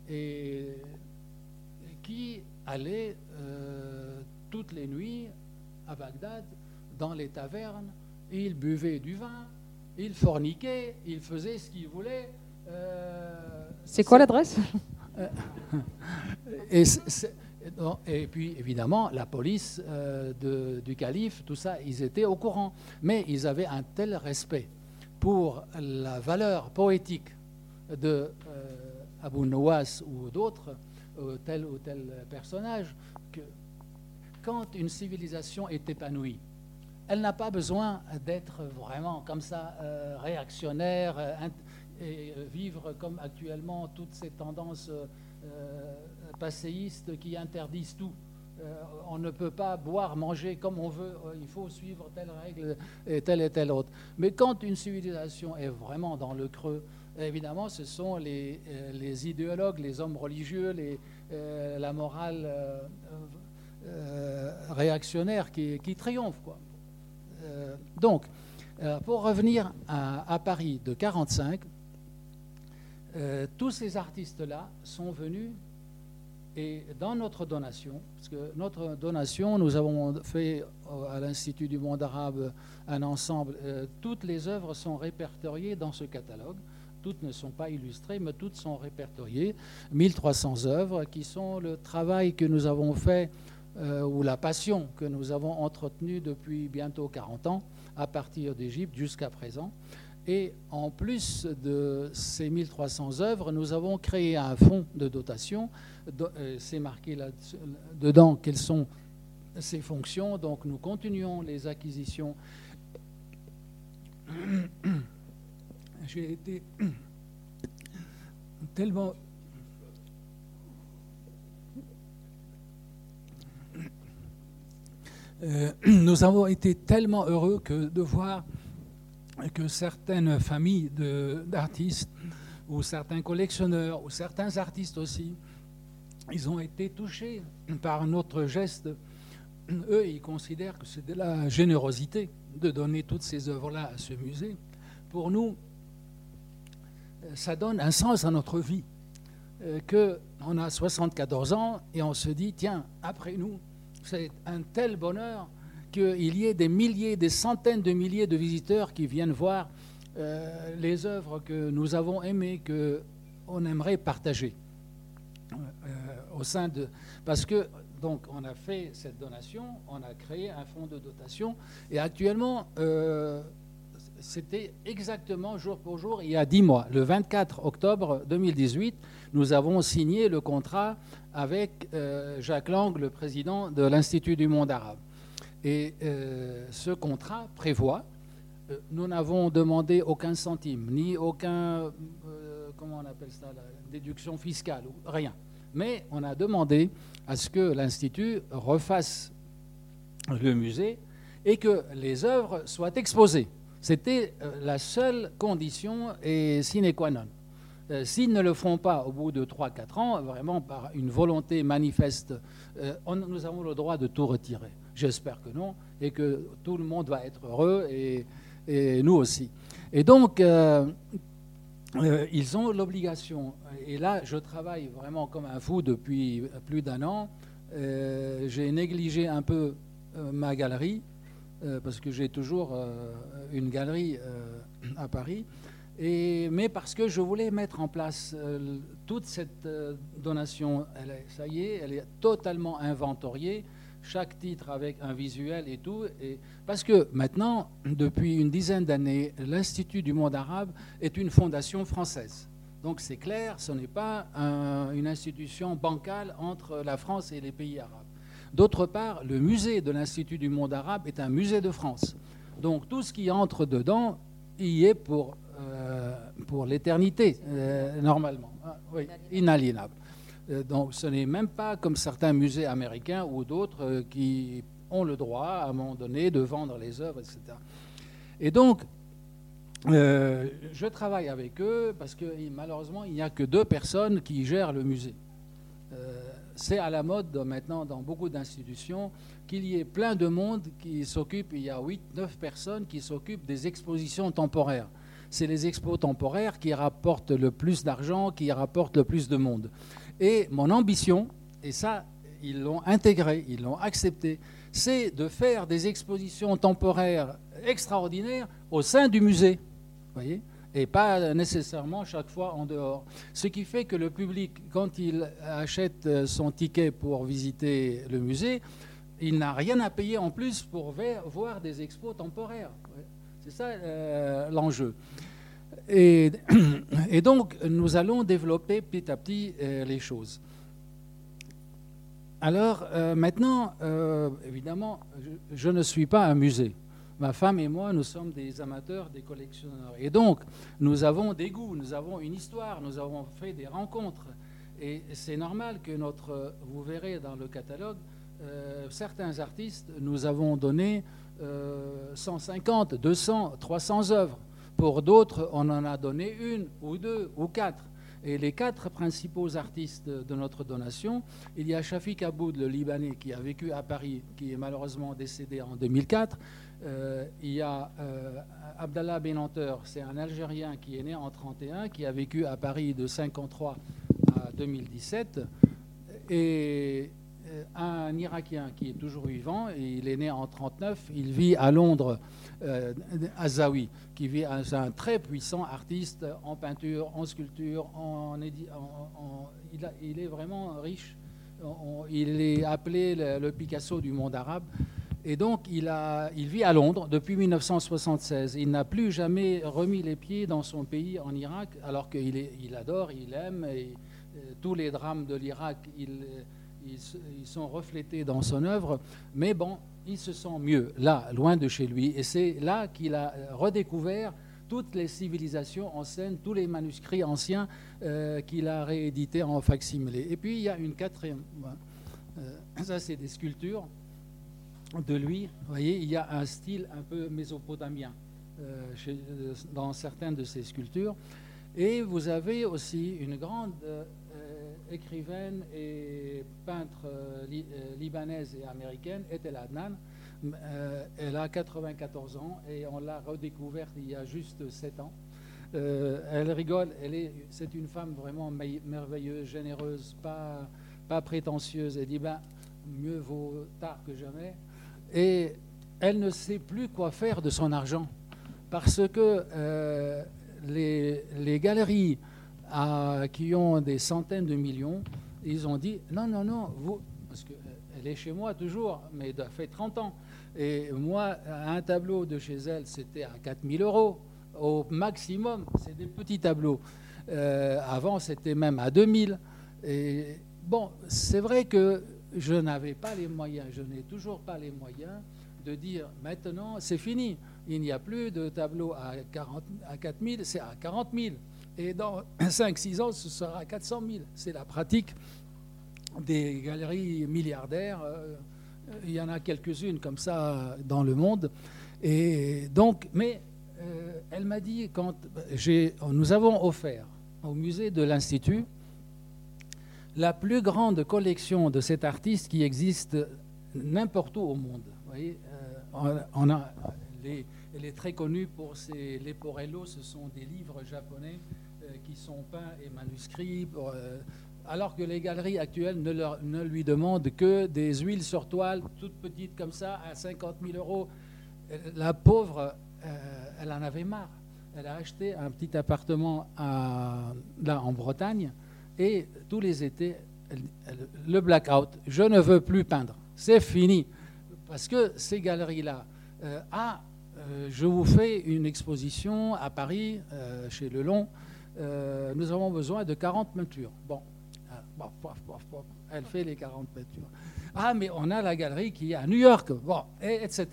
B: et, qui allaient euh, toutes les nuits à Bagdad dans les tavernes. Ils buvaient du vin, ils forniquaient, ils faisaient ce qu'ils voulaient.
A: C'est quoi l'adresse?
B: Et, et, puis, évidemment, la police euh, du calife, tout ça, ils étaient au courant. Mais ils avaient un tel respect pour la valeur poétique de euh, Abu Nawas ou d'autres, euh, tel ou tel personnage, que quand une civilisation est épanouie, elle n'a pas besoin d'être vraiment comme ça réactionnaire et vivre comme actuellement toutes ces tendances qui interdisent tout. Euh, on ne peut pas boire, manger comme on veut, euh, il faut suivre telle règle et telle et telle autre. Mais quand une civilisation est vraiment dans le creux, évidemment, ce sont les, euh, les idéologues, les hommes religieux, la morale réactionnaire qui, qui triomphe. Donc, pour revenir à, Paris de 45, tous ces artistes-là sont venus et dans notre donation, parce que notre donation, nous avons fait à l'Institut du monde arabe un ensemble, euh, toutes les œuvres sont répertoriées dans ce catalogue. Toutes ne sont pas illustrées, mais toutes sont répertoriées. 1300 œuvres qui sont le travail que nous avons fait, euh, ou la passion que nous avons entretenue depuis bientôt 40 ans, à partir d'Égypte jusqu'à présent. Et en plus de ces 1300 œuvres, nous avons créé un fonds de dotation. Euh, c'est marqué là dedans quelles sont ses fonctions. Donc nous continuons les acquisitions. J'ai été tellement euh, nous avons été tellement heureux que de voir que certaines familles d'artistes ou certains collectionneurs ou certains artistes aussi, ils ont été touchés par notre geste. Eux, ils considèrent que c'est de la générosité de donner toutes ces œuvres-là à ce musée. Pour nous, ça donne un sens à notre vie. Euh, que on a 74 ans et on se dit, tiens, après nous, c'est un tel bonheur qu'il y ait des milliers, des centaines de milliers de visiteurs qui viennent voir euh, les œuvres que nous avons aimées, qu'on aimerait partager euh, au sein de... Parce que, donc, on a fait cette donation, on a créé un fonds de dotation, et actuellement, euh, c'était exactement jour pour jour, il y a dix mois, le 24 octobre 2018, nous avons signé le contrat avec Jacques Lang, le président de l'Institut du monde arabe. Et euh, ce contrat prévoit, euh, nous n'avons demandé aucun centime, ni aucun, euh, comment on appelle ça, déduction fiscale, rien. Mais on a demandé à ce que l'Institut refasse le musée et que les œuvres soient exposées. C'était la seule condition et sine qua non. S'ils ne le font pas au bout de 3-4 ans, vraiment par une volonté manifeste, nous avons le droit de tout retirer. J'espère que non, et que tout le monde va être heureux, et, nous aussi. Et donc, euh, euh, ils ont l'obligation, et là, je travaille vraiment comme un fou depuis plus d'un an. Euh, j'ai négligé un peu ma galerie, parce que j'ai toujours une galerie à Paris. Mais parce que je voulais mettre en place toute cette donation, ça y est, elle est totalement inventoriée chaque titre avec un visuel et tout. Et, parce que maintenant, depuis une dizaine d'années, l'Institut du monde arabe est une fondation française. Donc c'est clair, ce n'est pas une institution bancale entre la France et les pays arabes. D'autre part, le musée de l'Institut du monde arabe est un musée de France. Donc tout ce qui entre dedans y est pour, euh, pour l'éternité, euh, normalement. Ah, oui, inaliénable. Euh, donc ce n'est même pas comme certains musées américains ou d'autres euh, qui ont le droit, à un moment donné, de vendre les œuvres, etc. Et donc, euh, je travaille avec eux parce que malheureusement, il n'y a que deux personnes qui gèrent le musée. c'est à la mode maintenant dans beaucoup d'institutions qu'il y ait plein de monde qui s'occupe, il y a 8, 9 personnes qui s'occupent des expositions temporaires. c'est les expos temporaires qui rapportent le plus d'argent, qui rapportent le plus de monde. Et mon ambition, et ça, ils l'ont intégré, ils l'ont accepté, c'est de faire des expositions temporaires extraordinaires au sein du musée. Voyez et pas nécessairement chaque fois en dehors. Ce qui fait que le public, quand il achète son ticket pour visiter le musée, il n'a rien à payer en plus pour voir des expos temporaires. C'est ça euh, l'enjeu. Et, donc, nous allons développer petit à petit euh, les choses. Alors, euh, maintenant, évidemment, je, ne suis pas un musée. Ma femme et moi, nous sommes des amateurs, des collectionneurs. Et donc, nous avons des goûts, nous avons une histoire, nous avons fait des rencontres. Et c'est normal que notre, vous verrez dans le catalogue, euh, certains artistes, nous avons donné 150, 200, 300 œuvres. Pour d'autres, on en a donné une ou deux ou quatre. Et les quatre principaux artistes de notre donation, il y a Shafik Aboud, le Libanais, qui a vécu à Paris, qui est malheureusement décédé en 2004. Euh, il y a euh, Abdallah Benanteur, c'est un Algérien qui est né en 31, qui a vécu à Paris de 53 à 2017. Et un Irakien qui est toujours vivant, il est né en 39, il vit à Londres, euh, Azawi, qui vit un très puissant artiste en peinture, en sculpture, il, est vraiment riche. il est appelé le, Picasso du monde arabe. Et donc, il, vit à Londres depuis 1976. Il n'a plus jamais remis les pieds dans son pays, en Irak, alors qu'il il adore, il aime, euh, tous les drames de l'Irak, ils, sont reflétés dans son œuvre, mais bon, il se sent mieux là, loin de chez lui. Et c'est là qu'il a redécouvert toutes les civilisations anciennes, tous les manuscrits anciens euh, qu'il a réédités en facsimilé. Et puis il y a une quatrième, euh, ça c'est des sculptures de lui. Vous voyez, il y a un style un peu mésopotamien euh, dans certaines de ces sculptures. Et vous avez aussi une grande écrivaine et peintre euh, euh, libanaise et américaine, Etel Adnan. Euh, elle a 94 ans et on l'a redécouverte il y a juste 7 ans. elle rigole, elle est, c'est une femme vraiment merveilleuse, généreuse, pas, pas prétentieuse. Elle dit ben, mieux vaut tard que jamais. Et elle ne sait plus quoi faire de son argent parce que les, les, galeries qui ont des centaines de millions, ils ont dit non, non, non, vous, parce qu'elle est chez moi toujours, mais ça fait 30 ans. Et moi, un tableau de chez elle, c'était à 4000 euros au maximum. C'est des petits tableaux. Euh, avant, c'était même à 2000. Et bon, c'est vrai que je n'avais pas les moyens, je n'ai toujours pas les moyens de dire maintenant, c'est fini. Il n'y a plus de tableau à, 40, à 4000, c'est à 40 000. Et dans 5-6 ans, ce sera 400 000. C'est la pratique des galeries milliardaires. Euh, il y en a quelques-unes comme ça dans le monde. Et donc, mais euh, elle m'a dit, quand nous avons offert au musée de l'Institut la plus grande collection de cet artiste qui existe n'importe où au monde. Vous voyez, euh, on a elle est très connue pour ses leporello, ce sont des livres japonais euh, qui sont peints et manuscrits, euh, alors que les galeries actuelles ne, lui demandent que des huiles sur toile, toutes petites comme ça, à 50 000 euros. Euh, la pauvre, elle en avait marre. Elle a acheté un petit appartement là en Bretagne et tous les étés, le blackout, je ne veux plus peindre, c'est fini. Parce que ces galeries-là, ah, je vous fais une exposition à Paris, chez Lelon, euh, nous avons besoin de 40 peintures. Bon, ah, elle fait les 40 peintures. Ah, mais on a la galerie qui est à New York, bon, etc.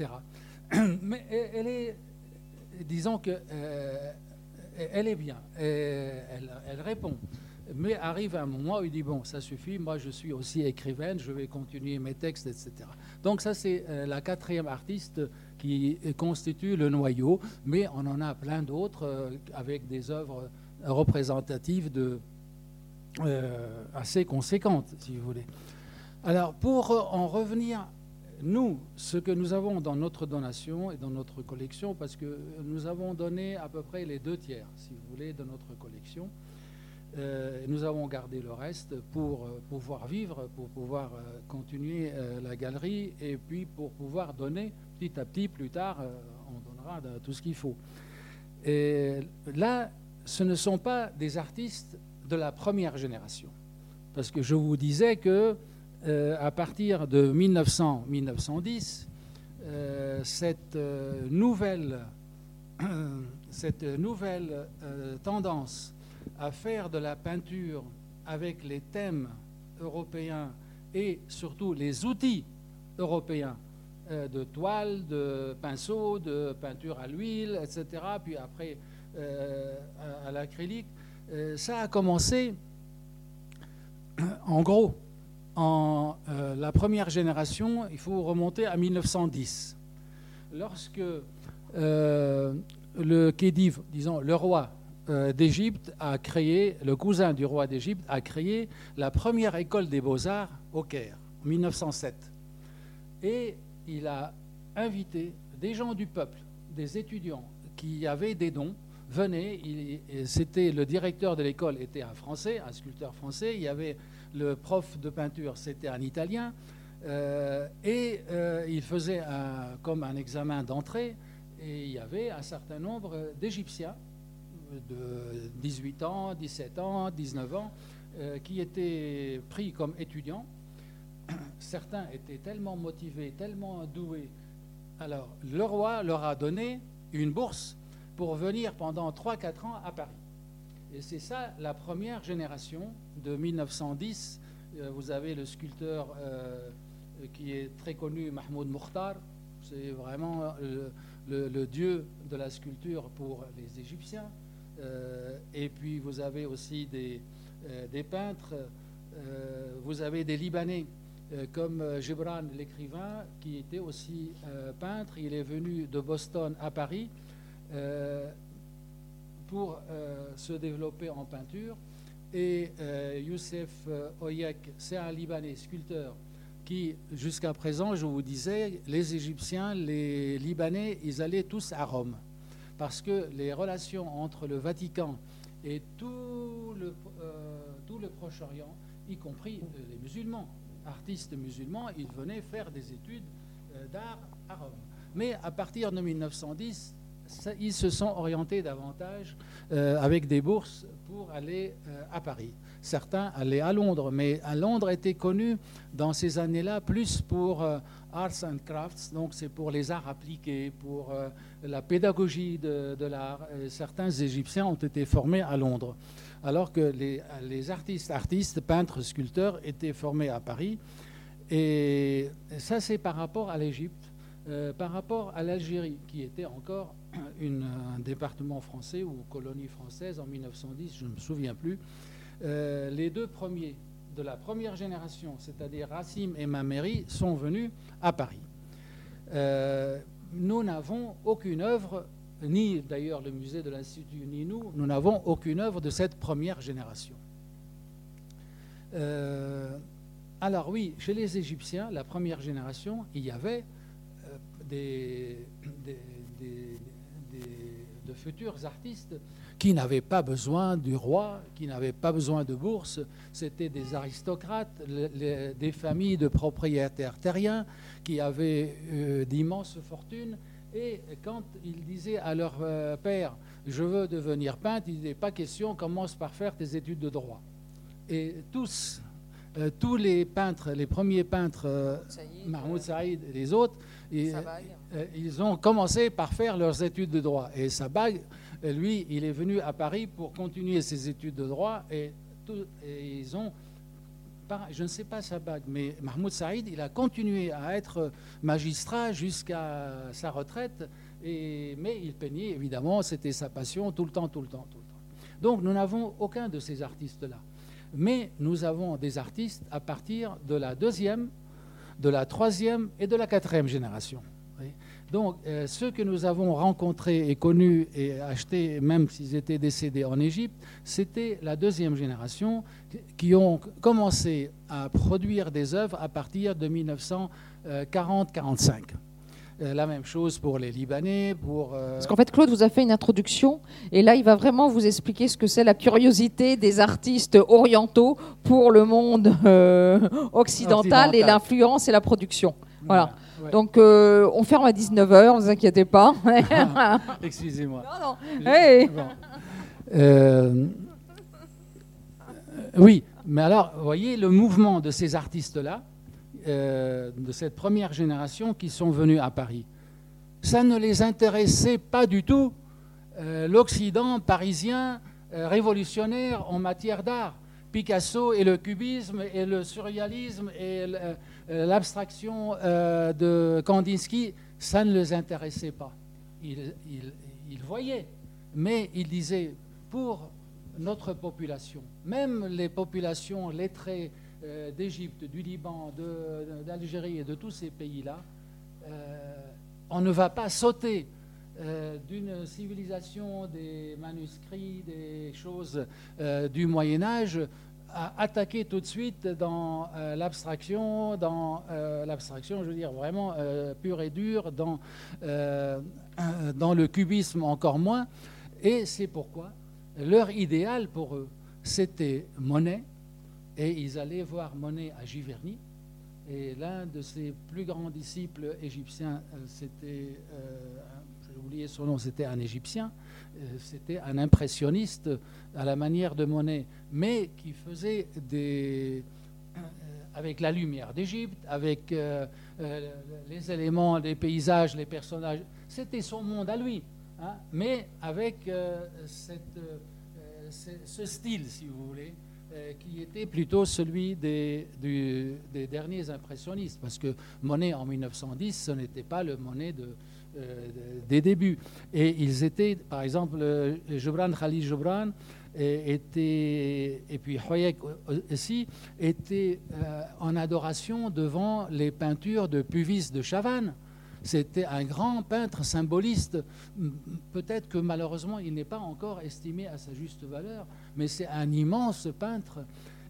B: Mais elle est, disons que euh, elle est bien, elle, elle, répond. Mais arrive un moment où il dit bon, ça suffit, moi je suis aussi écrivaine, je vais continuer mes textes, etc. Donc ça c'est euh, la quatrième artiste qui constitue le noyau, mais on en a plein d'autres avec des œuvres représentative de, euh, assez conséquente, si vous voulez. Alors, pour en revenir, nous, ce que nous avons dans notre donation et dans notre collection, parce que nous avons donné à peu près les deux tiers, si vous voulez, de notre collection, euh, nous avons gardé le reste pour euh, pouvoir vivre, pour pouvoir euh, continuer la galerie et puis pour pouvoir donner petit à petit, plus tard, on donnera tout ce qu'il faut. Et là, ce ne sont pas des artistes de la première génération. Parce que je vous disais que à partir de 1900-1910, cette nouvelle, cette nouvelle tendance à faire de la peinture avec les thèmes européens et surtout les outils européens euh, de toile, de pinceau, de peinture à l'huile, etc., puis après euh, à, l'acrylique, euh, ça a commencé en gros en la première génération, il faut remonter à 1910, lorsque le Khedive, disons le roi euh, d'Égypte a créé, le cousin du roi d'Égypte a créé la première école des beaux-arts au Caire, en 1907. Et il a invité des gens du peuple, des étudiants qui avaient des dons, venaient, c'était le directeur de l'école était un Français, un sculpteur français, il y avait le prof de peinture, c'était un Italien, euh, et euh, il faisait comme un examen d'entrée, et il y avait un certain nombre d'Égyptiens de 18 ans, 17 ans, 19 ans, euh, qui étaient pris comme étudiants. Certains étaient tellement motivés, tellement doués. Alors, le roi leur a donné une bourse pour venir pendant 3-4 ans à Paris. Et c'est ça la première génération de 1910. Euh, vous avez le sculpteur euh, qui est très connu, Mahmoud Mokhtar. C'est vraiment le, dieu de la sculpture pour les Égyptiens. Euh, et puis vous avez aussi des, euh, des peintres, euh, vous avez des Libanais comme Gibran l'écrivain, qui était aussi peintre. Il est venu de Boston à Paris pour se développer en peinture. Et Youssef Oyek, c'est un Libanais sculpteur qui, jusqu'à présent, je vous disais, les Égyptiens, les Libanais, ils allaient tous à Rome parce que les relations entre le Vatican et tout le, euh, tout le Proche-Orient, y compris euh, les musulmans, artistes musulmans, ils venaient faire des études euh, d'art à Rome. Mais à partir de 1910, ils se sont orientés davantage avec des bourses pour aller à Paris. Certains allaient à Londres, mais à Londres était connu dans ces années-là plus pour Arts and Crafts, donc c'est pour les arts appliqués, pour euh, la pédagogie de, l'art. Certains Égyptiens ont été formés à Londres, alors que les, artistes, artistes, peintres, sculpteurs étaient formés à Paris. Et ça, c'est par rapport à l'Égypte. Euh, par rapport à l'Algérie, qui était encore un département français ou colonie française en 1910, je ne me souviens plus, euh, les deux premiers de la première génération, c'est-à-dire Racine et Mameri, sont venus à Paris. Euh, nous n'avons aucune œuvre, ni d'ailleurs le musée de l'Institut, ni nous, nous n'avons aucune œuvre de cette première génération. Euh, alors oui, chez les Égyptiens, la première génération, il y avait des, de futurs artistes qui n'avaient pas besoin du roi, qui n'avaient pas besoin de bourse. C'était des aristocrates, des familles de propriétaires terriens qui avaient euh, d'immenses fortunes. Et quand ils disaient à leur euh, père, je veux devenir peintre, il disait, pas question, commence par faire tes études de droit. Et tous, euh, tous les peintres, les premiers peintres, Mahmoud Saïd et les autres, ils, ils, ont commencé par faire leurs études de droit. Et Sabag, lui, il est venu à Paris pour continuer ses études de droit et, ils ont, je ne sais pas sa bague, mais Mahmoud Saïd, il a continué à être magistrat jusqu'à sa retraite, et, mais il peignait évidemment, c'était sa passion tout le temps, tout le temps, tout le temps. Donc nous n'avons aucun de ces artistes-là. Mais nous avons des artistes à partir de la deuxième, de la troisième et de la quatrième génération. Donc, euh, ceux que nous avons rencontrés et connus et achetés, même s'ils étaient décédés en Égypte, c'était la deuxième génération qui ont commencé à produire des œuvres à partir de 1940-45. Euh, la même chose pour les Libanais, pour...
A: Euh, Parce qu'en fait, Claude vous a fait une introduction, et là, il va vraiment vous expliquer ce que c'est la curiosité des artistes orientaux pour le monde occidental, et l'influence et la production. Voilà. Donc, euh, on ferme à 19h, ne vous inquiétez pas.
B: Excusez-moi.
A: Non, non.
B: Euh, oui, mais alors, vous voyez, le mouvement de ces artistes-là, euh, de cette première génération qui sont venus à Paris, ça ne les intéressait pas du tout, l'Occident parisien révolutionnaire en matière d'art. Picasso et le cubisme et le surréalisme et euh, l'abstraction euh, de Kandinsky, ça ne les intéressait pas. Ils, voyaient, mais ils disaient, pour notre population, même les populations lettrées euh, d'Égypte, du Liban, d'Algérie et de tous ces pays-là, on ne va pas sauter d'une civilisation des manuscrits, des choses du Moyen Âge attaquer tout de suite dans euh, l'abstraction, dans euh, l'abstraction, je veux dire vraiment euh, pure et dure, dans, dans le cubisme encore moins. Et c'est pourquoi leur idéal pour eux, c'était Monet, et ils allaient voir Monet à Giverny. Et l'un de ses plus grands disciples égyptiens, c'était, j'ai oublié son nom, c'était un Égyptien, c'était un impressionniste à la manière de Monet, mais qui faisait des, euh, avec la lumière d'Égypte, avec euh, euh, les éléments, les paysages, les personnages. C'était son monde à lui, hein, mais avec cette, ce style, si vous voulez, qui était plutôt celui des, derniers impressionnistes, parce que Monet en 1910, ce n'était pas le Monet de, des débuts. Et ils étaient, par exemple, Jobran Khalil Jobran, était, et puis Hoyek aussi, était euh, en adoration devant les peintures de Puvis de Chavannes. C'était un grand peintre symboliste. Peut-être que malheureusement, il n'est pas encore estimé à sa juste valeur, mais c'est un immense peintre.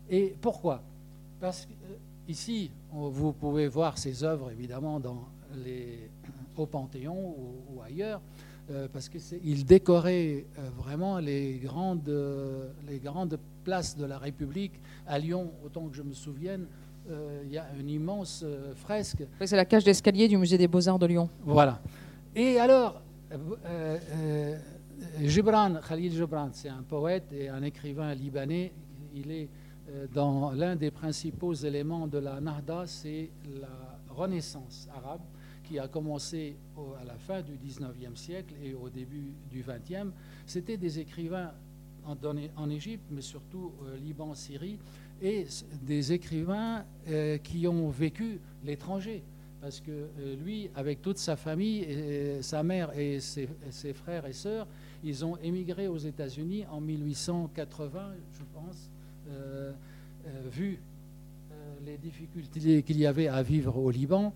B: Et pourquoi? Parce qu'ici, euh, vous pouvez voir ses œuvres, évidemment, au Panthéon ou ailleurs. Euh, parce qu'il décorait euh, vraiment les les grandes places de la République. À Lyon, autant que je me souvienne, il y a une immense fresque.
A: C'est la cage d'escalier du musée des Beaux-Arts de Lyon.
B: Voilà. Et alors, Gibran, Khalil Gibran, c'est un poète et un écrivain libanais. Il est dans l'un des principaux éléments de la Nahda, c'est la Renaissance arabe qui a commencé à la fin du 19e siècle et au début du 20e, c'était des écrivains en, en Égypte, mais surtout au Liban, Syrie, et des écrivains euh, qui ont vécu l'étranger. Parce que euh, lui, avec toute sa famille, et, sa mère et ses, frères et sœurs, ils ont émigré aux États-Unis en 1880, je pense, euh, vu les difficultés qu'il y avait à vivre au Liban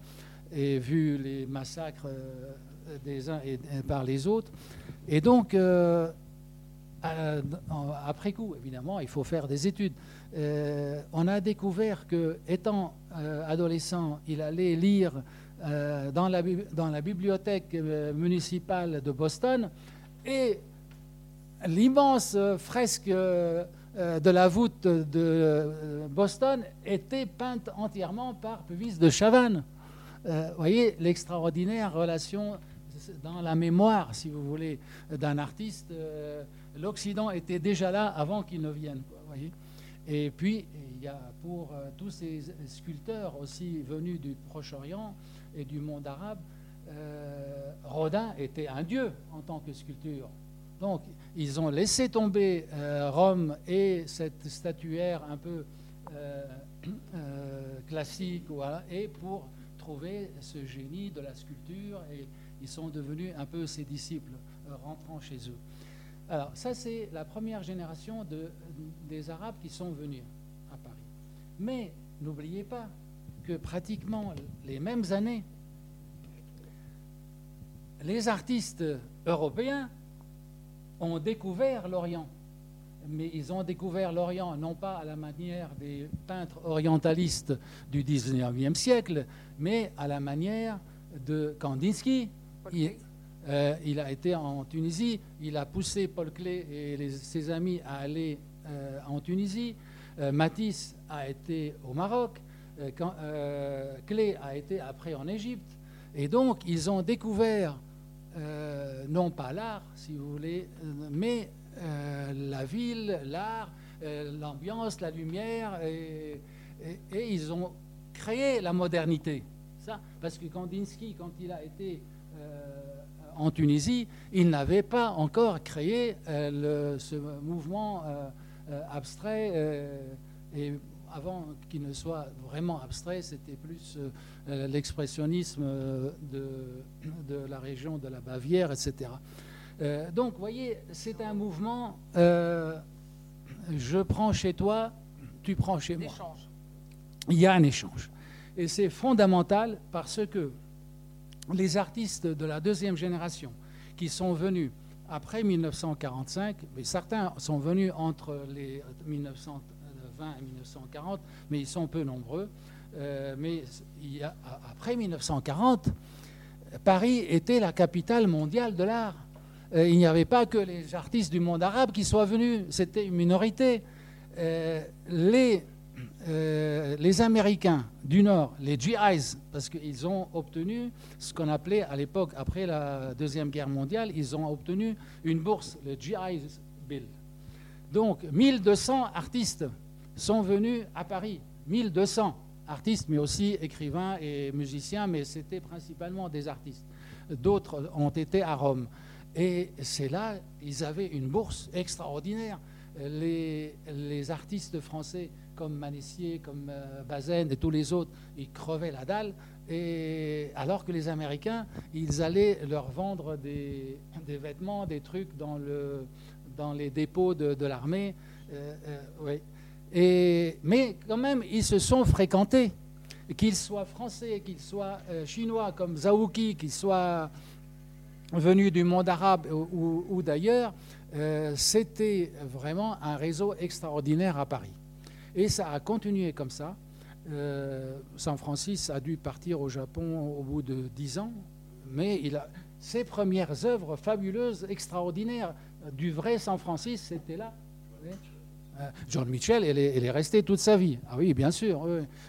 B: et vu les massacres euh, des uns et par les autres. Et donc, euh, après coup, évidemment, il faut faire des études. Euh, on a découvert que, étant adolescent, il allait lire dans, la, dans la bibliothèque municipale de Boston et l'immense fresque de la voûte de Boston était peinte entièrement par Puvis de Chavannes. Euh, vous voyez l'extraordinaire relation dans la mémoire, si vous voulez, d'un artiste. Euh, L'Occident était déjà là avant qu'il ne vienne. voyez et puis, il y a pour euh, tous ces sculpteurs aussi venus du Proche-Orient et du monde arabe, Rodin était un dieu en tant que sculpture. Donc, ils ont laissé tomber Rome et cette statuaire un peu classique, et pour trouvé ce génie de la sculpture ils sont devenus un peu ses disciples euh, rentrant chez eux. Alors ça c'est la première génération de, des Arabes qui sont venus à Paris. Mais n'oubliez pas que pratiquement les mêmes années, les artistes européens ont découvert l'Orient. Mais ils ont découvert l'Orient non pas à la manière des peintres orientalistes du 19e siècle, mais à la manière de Kandinsky. Euh, il, a été en Tunisie, il a poussé Paul Klee et ses amis à aller euh, en Tunisie. Euh, Matisse a été au Maroc. Klee a été après en Égypte. Et donc, ils ont découvert non pas l'art, si vous voulez, mais la ville, l'art, l'ambiance, la lumière, et, ils ont créé la modernité. Ça, parce que Kandinsky, quand il a été en Tunisie, il n'avait pas encore créé ce mouvement abstrait et avant qu'il ne soit vraiment abstrait, c'était plus euh, euh, l'expressionnisme euh, de, la région de la Bavière, etc. donc, vous voyez, c'est un mouvement, je prends chez toi, tu prends chez moi. Il y a un échange. Et c'est fondamental parce que les artistes de la deuxième génération qui sont venus après 1945, mais certains sont venus entre les 1900 et 1940, mais ils sont peu nombreux. Euh, mais après 1940, Paris était la capitale mondiale de l'art. Euh, il n'y avait pas que les artistes du monde arabe qui soient venus, c'était une minorité. Euh, les, les Américains du Nord, les GIs, parce qu'ils ont obtenu ce qu'on appelait à l'époque, après la Deuxième Guerre mondiale, ils ont obtenu une bourse, le GIs Bill. Donc 1200 artistes sont venus à Paris, 1200 artistes, mais aussi écrivains et musiciens, mais c'était principalement des artistes. D'autres ont été à Rome. Et c'est là, ils avaient une bourse extraordinaire. Les artistes français comme Manissier, comme euh, Bazaine et tous les autres, ils crevaient la dalle. Et alors que les Américains, ils allaient leur vendre des, vêtements, des trucs dans, le, dans les dépôts de, l'armée. Euh, euh, mais quand même, ils se sont fréquentés. Qu'ils soient français, qu'ils soient euh, chinois comme Zaouki, qu'ils soient venus du monde arabe ou, d'ailleurs, c'était vraiment un réseau extraordinaire à Paris. Et ça a continué comme ça. Euh, San Francis a dû partir au Japon au bout de dix ans, mais ses premières œuvres fabuleuses, extraordinaires, du vrai San Francis, c'était là. Euh, John Mitchell, elle est, restée toute sa vie. Ah oui, bien sûr.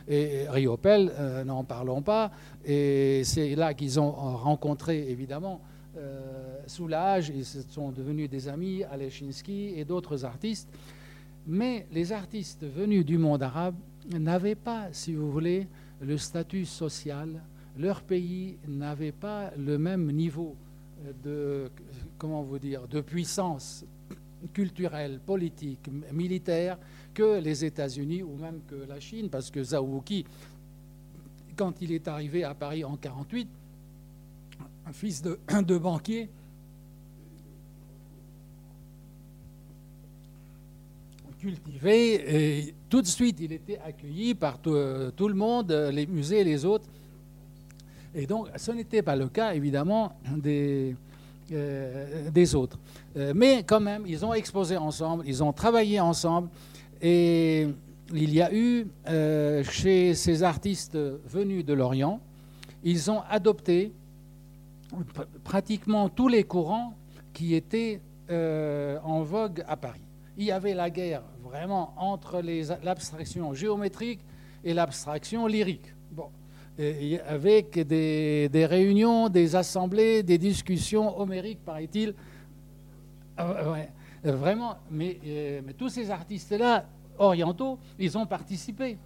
B: Et Riopel, euh, n'en parlons pas. Et c'est là qu'ils ont rencontré, évidemment, euh, Soulage. Ils sont devenus des amis, Alechinsky et d'autres artistes. Mais les artistes venus du monde arabe n'avaient pas, si vous voulez, le statut social. Leur pays n'avait pas le même niveau de, comment vous dire, de puissance culturelle, politique, militaire que les États-Unis ou même que la Chine, parce que Zawuki, quand il est arrivé à Paris en 1948, un fils de, de banquier, cultivé, et tout de suite il était accueilli par tout, tout, le monde, les musées, les autres. Et donc ce n'était pas le cas évidemment des, euh, autres. Euh, mais quand même, ils ont exposé ensemble, ils ont travaillé ensemble. Et il y a eu, euh, chez ces artistes venus de l'Orient, ils ont adopté pratiquement tous les courants qui étaient en vogue à Paris. Il y avait la guerre vraiment entre l'abstraction géométrique et l'abstraction lyrique avec des, réunions, des assemblées, des discussions homériques, paraît-il. Ah, vraiment, euh, mais, tous ces artistes-là, orientaux, ils ont participé.